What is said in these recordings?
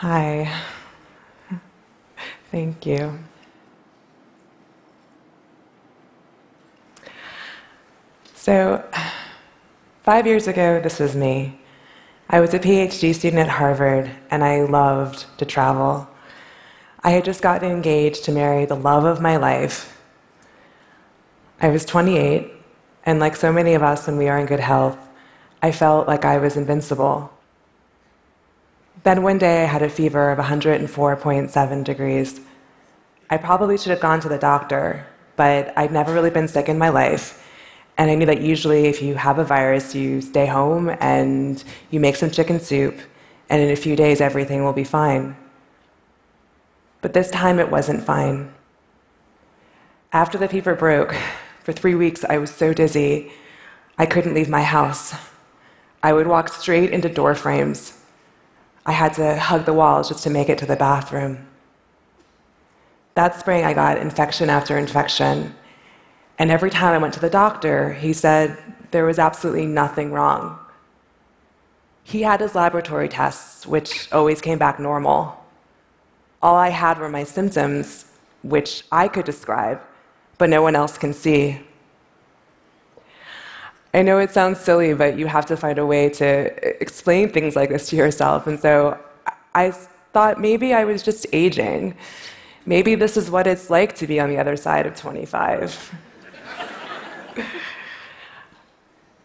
Hi. Thank you. So, five years ago, this was me. I was a PhD student at Harvard, and I loved to travel. I had just gotten engaged to marry the love of my life. I was 28, and like so many of us when we are in good health, I felt like I was invincible. Then one day I had a fever of 104.7 degrees. I probably should have gone to the doctor, but I'd never really been sick in my life. And I knew that usually if you have a virus, you stay home and you make some chicken soup, and in a few days everything will be fine. But this time it wasn't fine. After the fever broke, for three weeks I was so dizzy I couldn't leave my house. I would walk straight into door frames. I had to hug the walls just to make it to the bathroom. That spring, I got infection after infection. And every time I went to the doctor, he said there was absolutely nothing wrong. He had his laboratory tests, which always came back normal. All I had were my symptoms, which I could describe, but no one else can see. I know it sounds silly, but you have to find a way to explain things like this to yourself. And so I thought maybe I was just aging. Maybe this is what it's like to be on the other side of 25.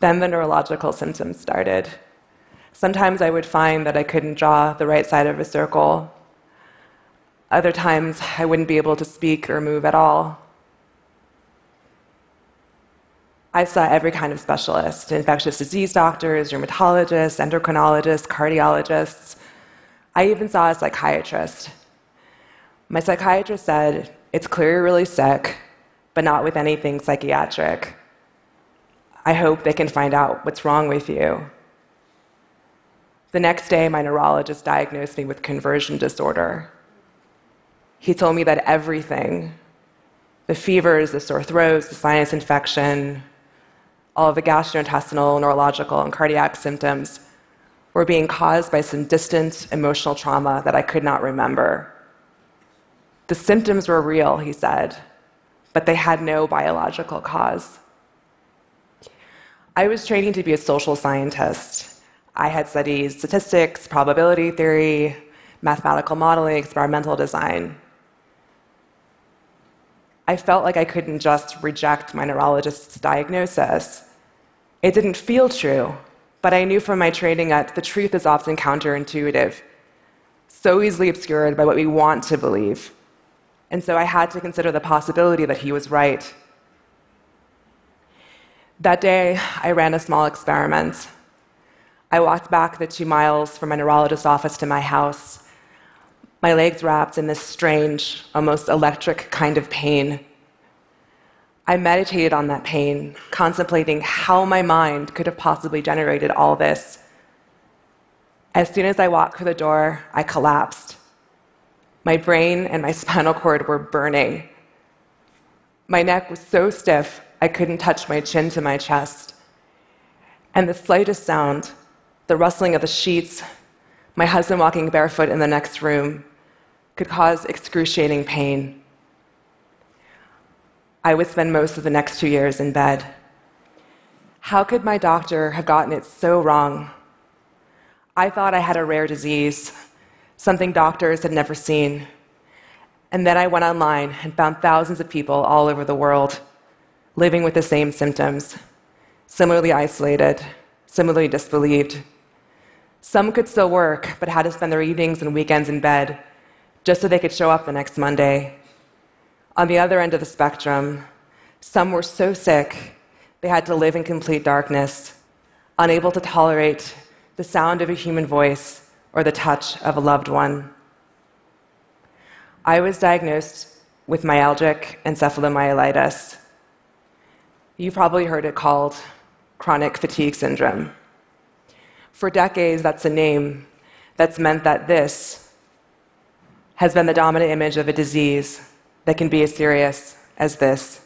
then the neurological symptoms started. Sometimes I would find that I couldn't draw the right side of a circle. Other times I wouldn't be able to speak or move at all. I saw every kind of specialist infectious disease doctors, rheumatologists, endocrinologists, cardiologists. I even saw a psychiatrist. My psychiatrist said, It's clear you're really sick, but not with anything psychiatric. I hope they can find out what's wrong with you. The next day, my neurologist diagnosed me with conversion disorder. He told me that everything the fevers, the sore throats, the sinus infection, all of the gastrointestinal, neurological, and cardiac symptoms were being caused by some distant emotional trauma that I could not remember. The symptoms were real, he said, but they had no biological cause. I was training to be a social scientist. I had studied statistics, probability theory, mathematical modeling, experimental design. I felt like I couldn't just reject my neurologist's diagnosis. It didn't feel true, but I knew from my training that the truth is often counterintuitive, so easily obscured by what we want to believe. And so I had to consider the possibility that he was right. That day, I ran a small experiment. I walked back the two miles from my neurologist's office to my house, my legs wrapped in this strange, almost electric kind of pain. I meditated on that pain, contemplating how my mind could have possibly generated all this. As soon as I walked through the door, I collapsed. My brain and my spinal cord were burning. My neck was so stiff, I couldn't touch my chin to my chest. And the slightest sound, the rustling of the sheets, my husband walking barefoot in the next room, could cause excruciating pain. I would spend most of the next two years in bed. How could my doctor have gotten it so wrong? I thought I had a rare disease, something doctors had never seen. And then I went online and found thousands of people all over the world living with the same symptoms, similarly isolated, similarly disbelieved. Some could still work, but had to spend their evenings and weekends in bed just so they could show up the next Monday on the other end of the spectrum, some were so sick they had to live in complete darkness, unable to tolerate the sound of a human voice or the touch of a loved one. I was diagnosed with myalgic encephalomyelitis. You probably heard it called chronic fatigue syndrome. For decades, that's a name that's meant that this has been the dominant image of a disease that can be as serious as this.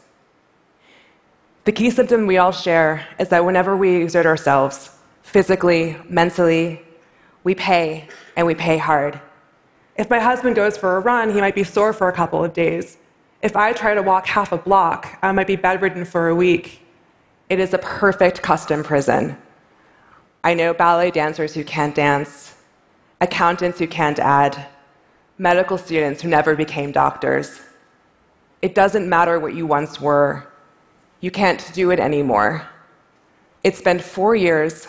The key symptom we all share is that whenever we exert ourselves, physically, mentally, we pay, and we pay hard. If my husband goes for a run, he might be sore for a couple of days. If I try to walk half a block, I might be bedridden for a week. It is a perfect custom prison. I know ballet dancers who can't dance, accountants who can't add, medical students who never became doctors. It doesn't matter what you once were, you can't do it anymore. It's been four years,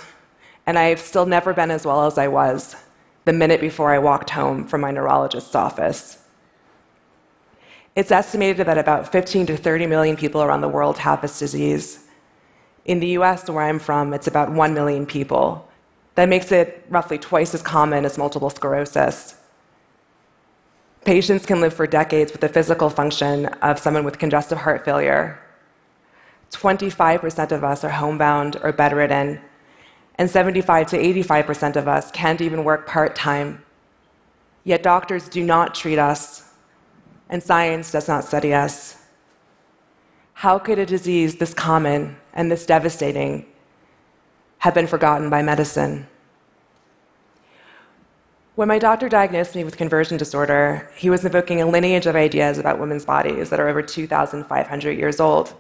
and I've still never been as well as I was the minute before I walked home from my neurologist's office. It's estimated that about 15 to 30 million people around the world have this disease. In the US, where I'm from, it's about 1 million people. That makes it roughly twice as common as multiple sclerosis. Patients can live for decades with the physical function of someone with congestive heart failure. 25% of us are homebound or bedridden, and 75 to 85% of us can't even work part time. Yet doctors do not treat us, and science does not study us. How could a disease this common and this devastating have been forgotten by medicine? When my doctor diagnosed me with conversion disorder, he was invoking a lineage of ideas about women's bodies that are over 2,500 years old.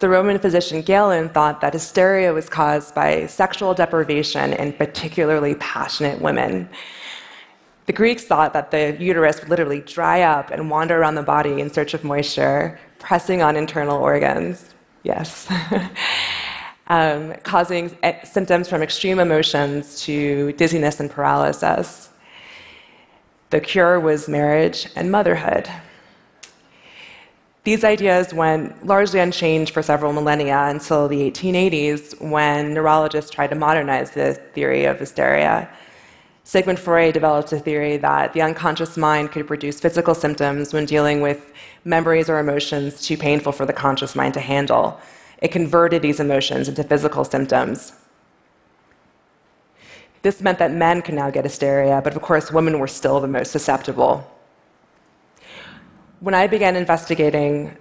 The Roman physician Galen thought that hysteria was caused by sexual deprivation in particularly passionate women. The Greeks thought that the uterus would literally dry up and wander around the body in search of moisture, pressing on internal organs. Yes. um, causing symptoms from extreme emotions to dizziness and paralysis. The cure was marriage and motherhood. These ideas went largely unchanged for several millennia until the 1880s when neurologists tried to modernize the theory of hysteria. Sigmund Freud developed a theory that the unconscious mind could produce physical symptoms when dealing with memories or emotions too painful for the conscious mind to handle. It converted these emotions into physical symptoms. This meant that men could now get hysteria, but of course, women were still the most susceptible when I began investigating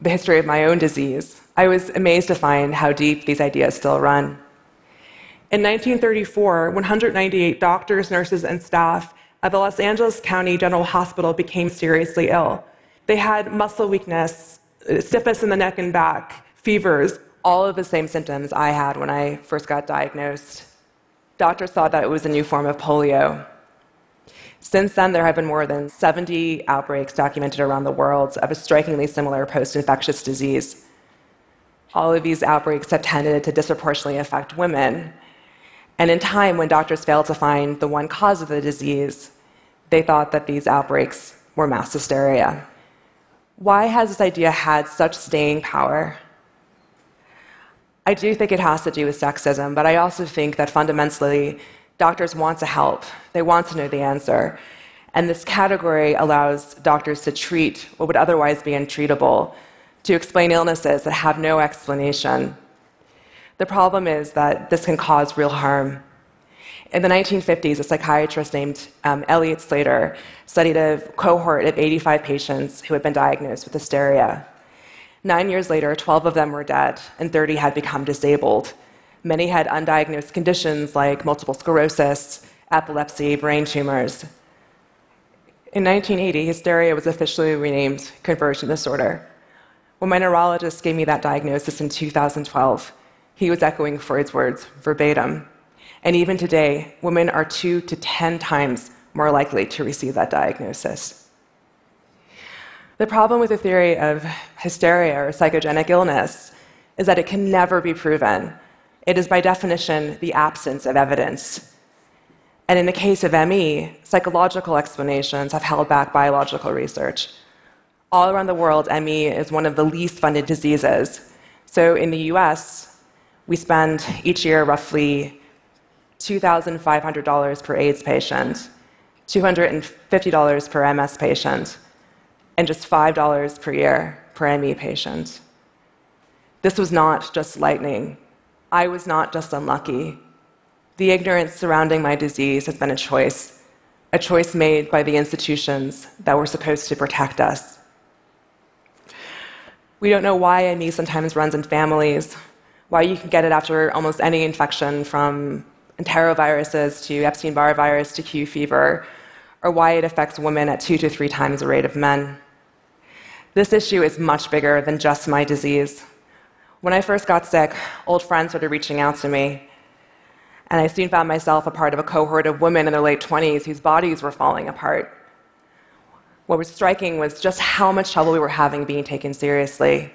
the history of my own disease, I was amazed to find how deep these ideas still run. In 1934, 198 doctors, nurses, and staff at the Los Angeles County General Hospital became seriously ill. They had muscle weakness, stiffness in the neck and back, fevers, all of the same symptoms I had when I first got diagnosed. Doctors thought that it was a new form of polio. Since then, there have been more than 70 outbreaks documented around the world of a strikingly similar post infectious disease. All of these outbreaks have tended to disproportionately affect women. And in time, when doctors failed to find the one cause of the disease, they thought that these outbreaks were mass hysteria. Why has this idea had such staying power? I do think it has to do with sexism, but I also think that fundamentally, doctors want to help, they want to know the answer. And this category allows doctors to treat what would otherwise be untreatable, to explain illnesses that have no explanation. The problem is that this can cause real harm. In the 1950s, a psychiatrist named um, Eliot Slater studied a cohort of 85 patients who had been diagnosed with hysteria. Nine years later, 12 of them were dead, and 30 had become disabled. Many had undiagnosed conditions like multiple sclerosis, epilepsy, brain tumors. In 1980, hysteria was officially renamed conversion disorder. When my neurologist gave me that diagnosis in 2012, he was echoing Freud's words verbatim. And even today, women are two to 10 times more likely to receive that diagnosis. The problem with the theory of hysteria or psychogenic illness is that it can never be proven it is by definition the absence of evidence. And in the case of ME, psychological explanations have held back biological research. All around the world, ME is one of the least funded diseases. So in the US, we spend each year roughly $2,500 per AIDS patient, $250 per MS patient, and just $5 per year per ME patient. This was not just lightning. I was not just unlucky. The ignorance surrounding my disease has been a choice, a choice made by the institutions that were supposed to protect us. We don't know why ME sometimes runs in families, why you can get it after almost any infection from enteroviruses to Epstein Barr virus to Q fever, or why it affects women at two to three times the rate of men. This issue is much bigger than just my disease. When I first got sick, old friends started reaching out to me, and I soon found myself a part of a cohort of women in their late 20s whose bodies were falling apart. What was striking was just how much trouble we were having being taken seriously.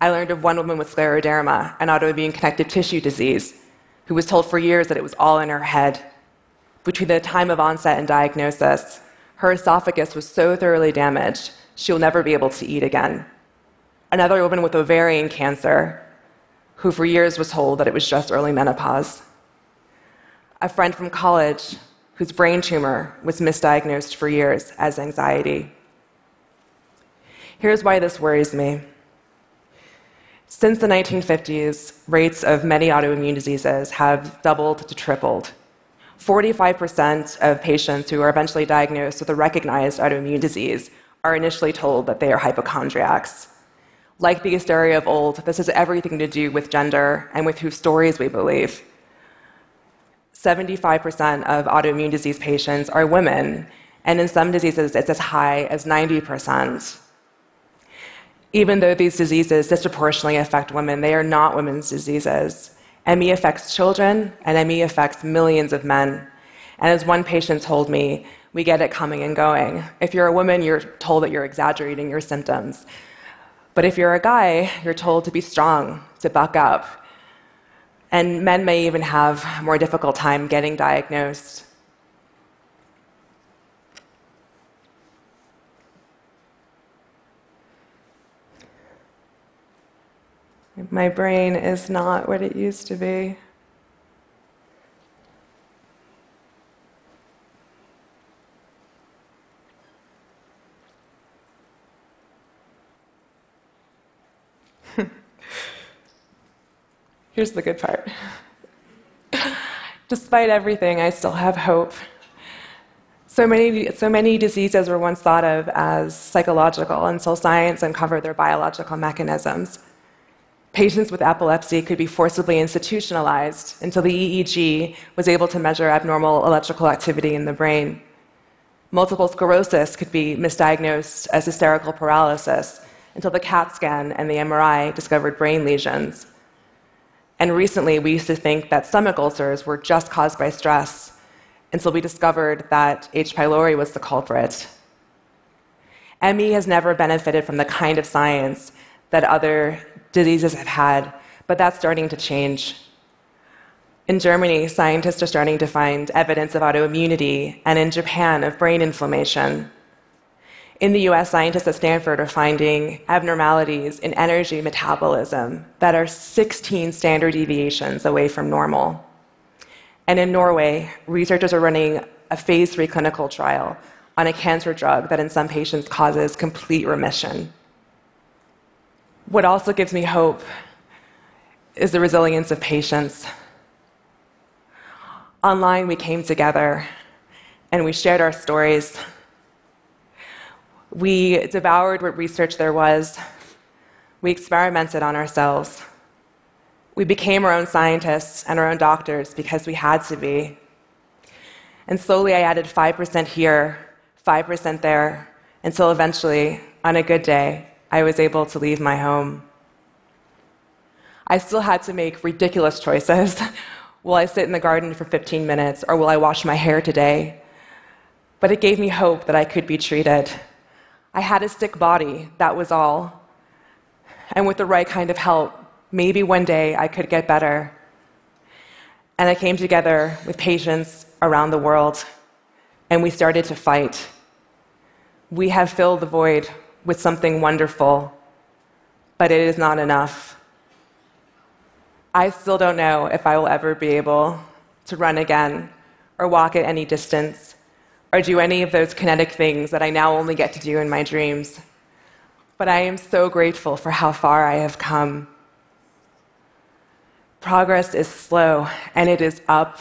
I learned of one woman with scleroderma, an autoimmune connective tissue disease, who was told for years that it was all in her head. Between the time of onset and diagnosis, her esophagus was so thoroughly damaged, she will never be able to eat again. Another woman with ovarian cancer, who for years was told that it was just early menopause. A friend from college whose brain tumor was misdiagnosed for years as anxiety. Here's why this worries me. Since the 1950s, rates of many autoimmune diseases have doubled to tripled. 45% of patients who are eventually diagnosed with a recognized autoimmune disease are initially told that they are hypochondriacs. Like the hysteria of old, this has everything to do with gender and with whose stories we believe. 75% of autoimmune disease patients are women, and in some diseases, it's as high as 90% even though these diseases disproportionately affect women, they are not women's diseases. ME affects children, and ME affects millions of men. And as one patient told me, we get it coming and going. If you're a woman, you're told that you're exaggerating your symptoms. But if you're a guy, you're told to be strong, to buck up. And men may even have more difficult time getting diagnosed. My brain is not what it used to be. Here's the good part. Despite everything, I still have hope. So many, so many diseases were once thought of as psychological until science uncovered their biological mechanisms. Patients with epilepsy could be forcibly institutionalized until the EEG was able to measure abnormal electrical activity in the brain. Multiple sclerosis could be misdiagnosed as hysterical paralysis until the CAT scan and the MRI discovered brain lesions. And recently, we used to think that stomach ulcers were just caused by stress until we discovered that H. pylori was the culprit. ME has never benefited from the kind of science that other diseases have had, but that's starting to change. In Germany, scientists are starting to find evidence of autoimmunity, and in Japan, of brain inflammation. In the US, scientists at Stanford are finding abnormalities in energy metabolism that are 16 standard deviations away from normal. And in Norway, researchers are running a phase three clinical trial on a cancer drug that in some patients causes complete remission. What also gives me hope is the resilience of patients. Online, we came together and we shared our stories. We devoured what research there was. We experimented on ourselves. We became our own scientists and our own doctors because we had to be. And slowly I added 5% here, 5% there, until eventually, on a good day, I was able to leave my home. I still had to make ridiculous choices. will I sit in the garden for 15 minutes or will I wash my hair today? But it gave me hope that I could be treated. I had a sick body, that was all. And with the right kind of help, maybe one day I could get better. And I came together with patients around the world, and we started to fight. We have filled the void with something wonderful, but it is not enough. I still don't know if I will ever be able to run again, or walk at any distance, or do any of those kinetic things that I now only get to do in my dreams. But I am so grateful for how far I have come. Progress is slow, and it is up,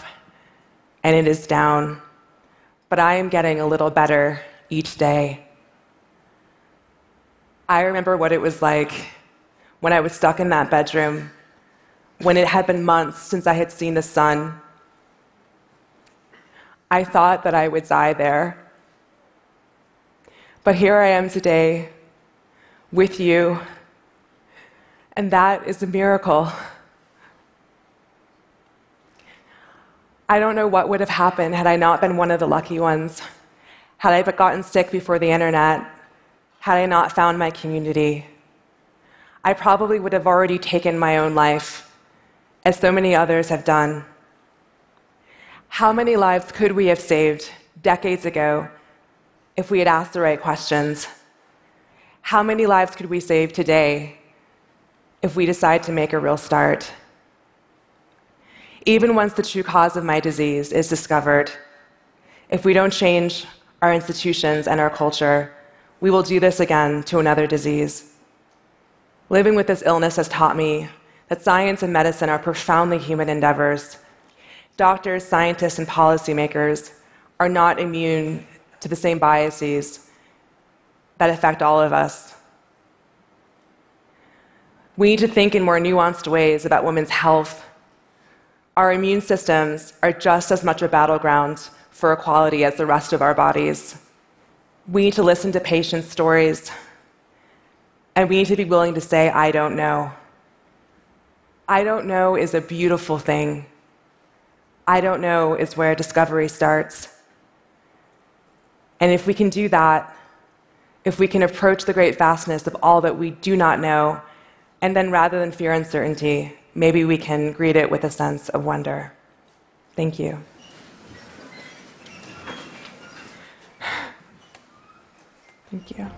and it is down. But I am getting a little better each day. I remember what it was like when I was stuck in that bedroom, when it had been months since I had seen the sun. I thought that I would die there, But here I am today with you, and that is a miracle. I don't know what would have happened had I not been one of the lucky ones. Had I but gotten sick before the internet, had I not found my community, I probably would have already taken my own life, as so many others have done. How many lives could we have saved decades ago if we had asked the right questions? How many lives could we save today if we decide to make a real start? Even once the true cause of my disease is discovered, if we don't change our institutions and our culture, we will do this again to another disease. Living with this illness has taught me that science and medicine are profoundly human endeavors. Doctors, scientists, and policymakers are not immune to the same biases that affect all of us. We need to think in more nuanced ways about women's health. Our immune systems are just as much a battleground for equality as the rest of our bodies. We need to listen to patients' stories, and we need to be willing to say, I don't know. I don't know is a beautiful thing. I don't know is where discovery starts. And if we can do that, if we can approach the great vastness of all that we do not know, and then rather than fear uncertainty, maybe we can greet it with a sense of wonder. Thank you. Thank you.